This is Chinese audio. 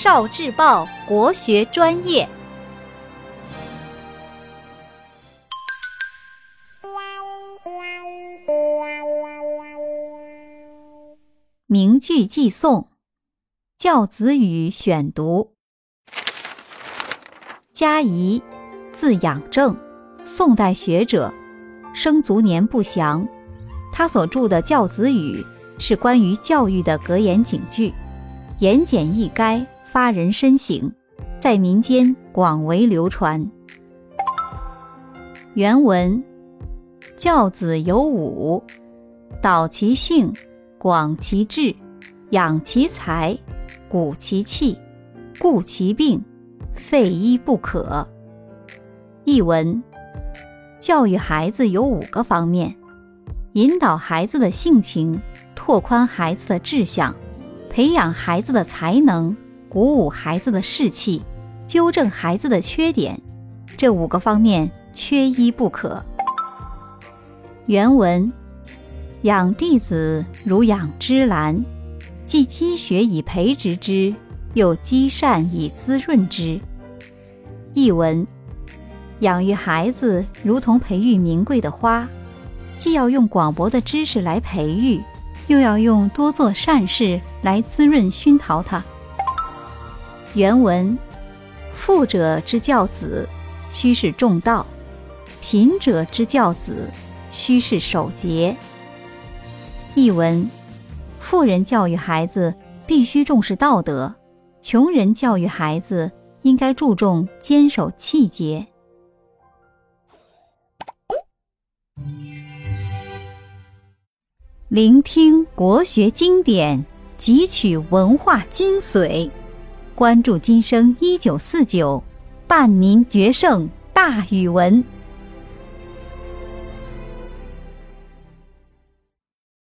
少智报国学专业，名句寄诵，《教子语》选读。嘉仪，字养正，宋代学者，生卒年不详。他所著的《教子语》是关于教育的格言警句，言简意赅，发人深省，在民间广为流传。原文：教子有五，导其性，广其志，养其才，鼓其气，固其病，废医不可。译文：教育孩子有五个方面。引导孩子的性情，拓宽孩子的志向，培养孩子的才能，鼓舞孩子的士气，纠正孩子的缺点，这五个方面缺一不可。原文：养弟子如养芝兰，既积学以培植之，又积善以滋润之。译文：养育孩子如同培育名贵的花。既要用广博的知识来培育，又要用多做善事来滋润熏陶他。原文：富者之教子，须是重道；贫者之教子，须是守节。译文：富人教育孩子必须重视道德，穷人教育孩子应该注重坚守气节。聆听国学经典，汲取文化精髓，关注今生一九四九，伴您决胜大语文。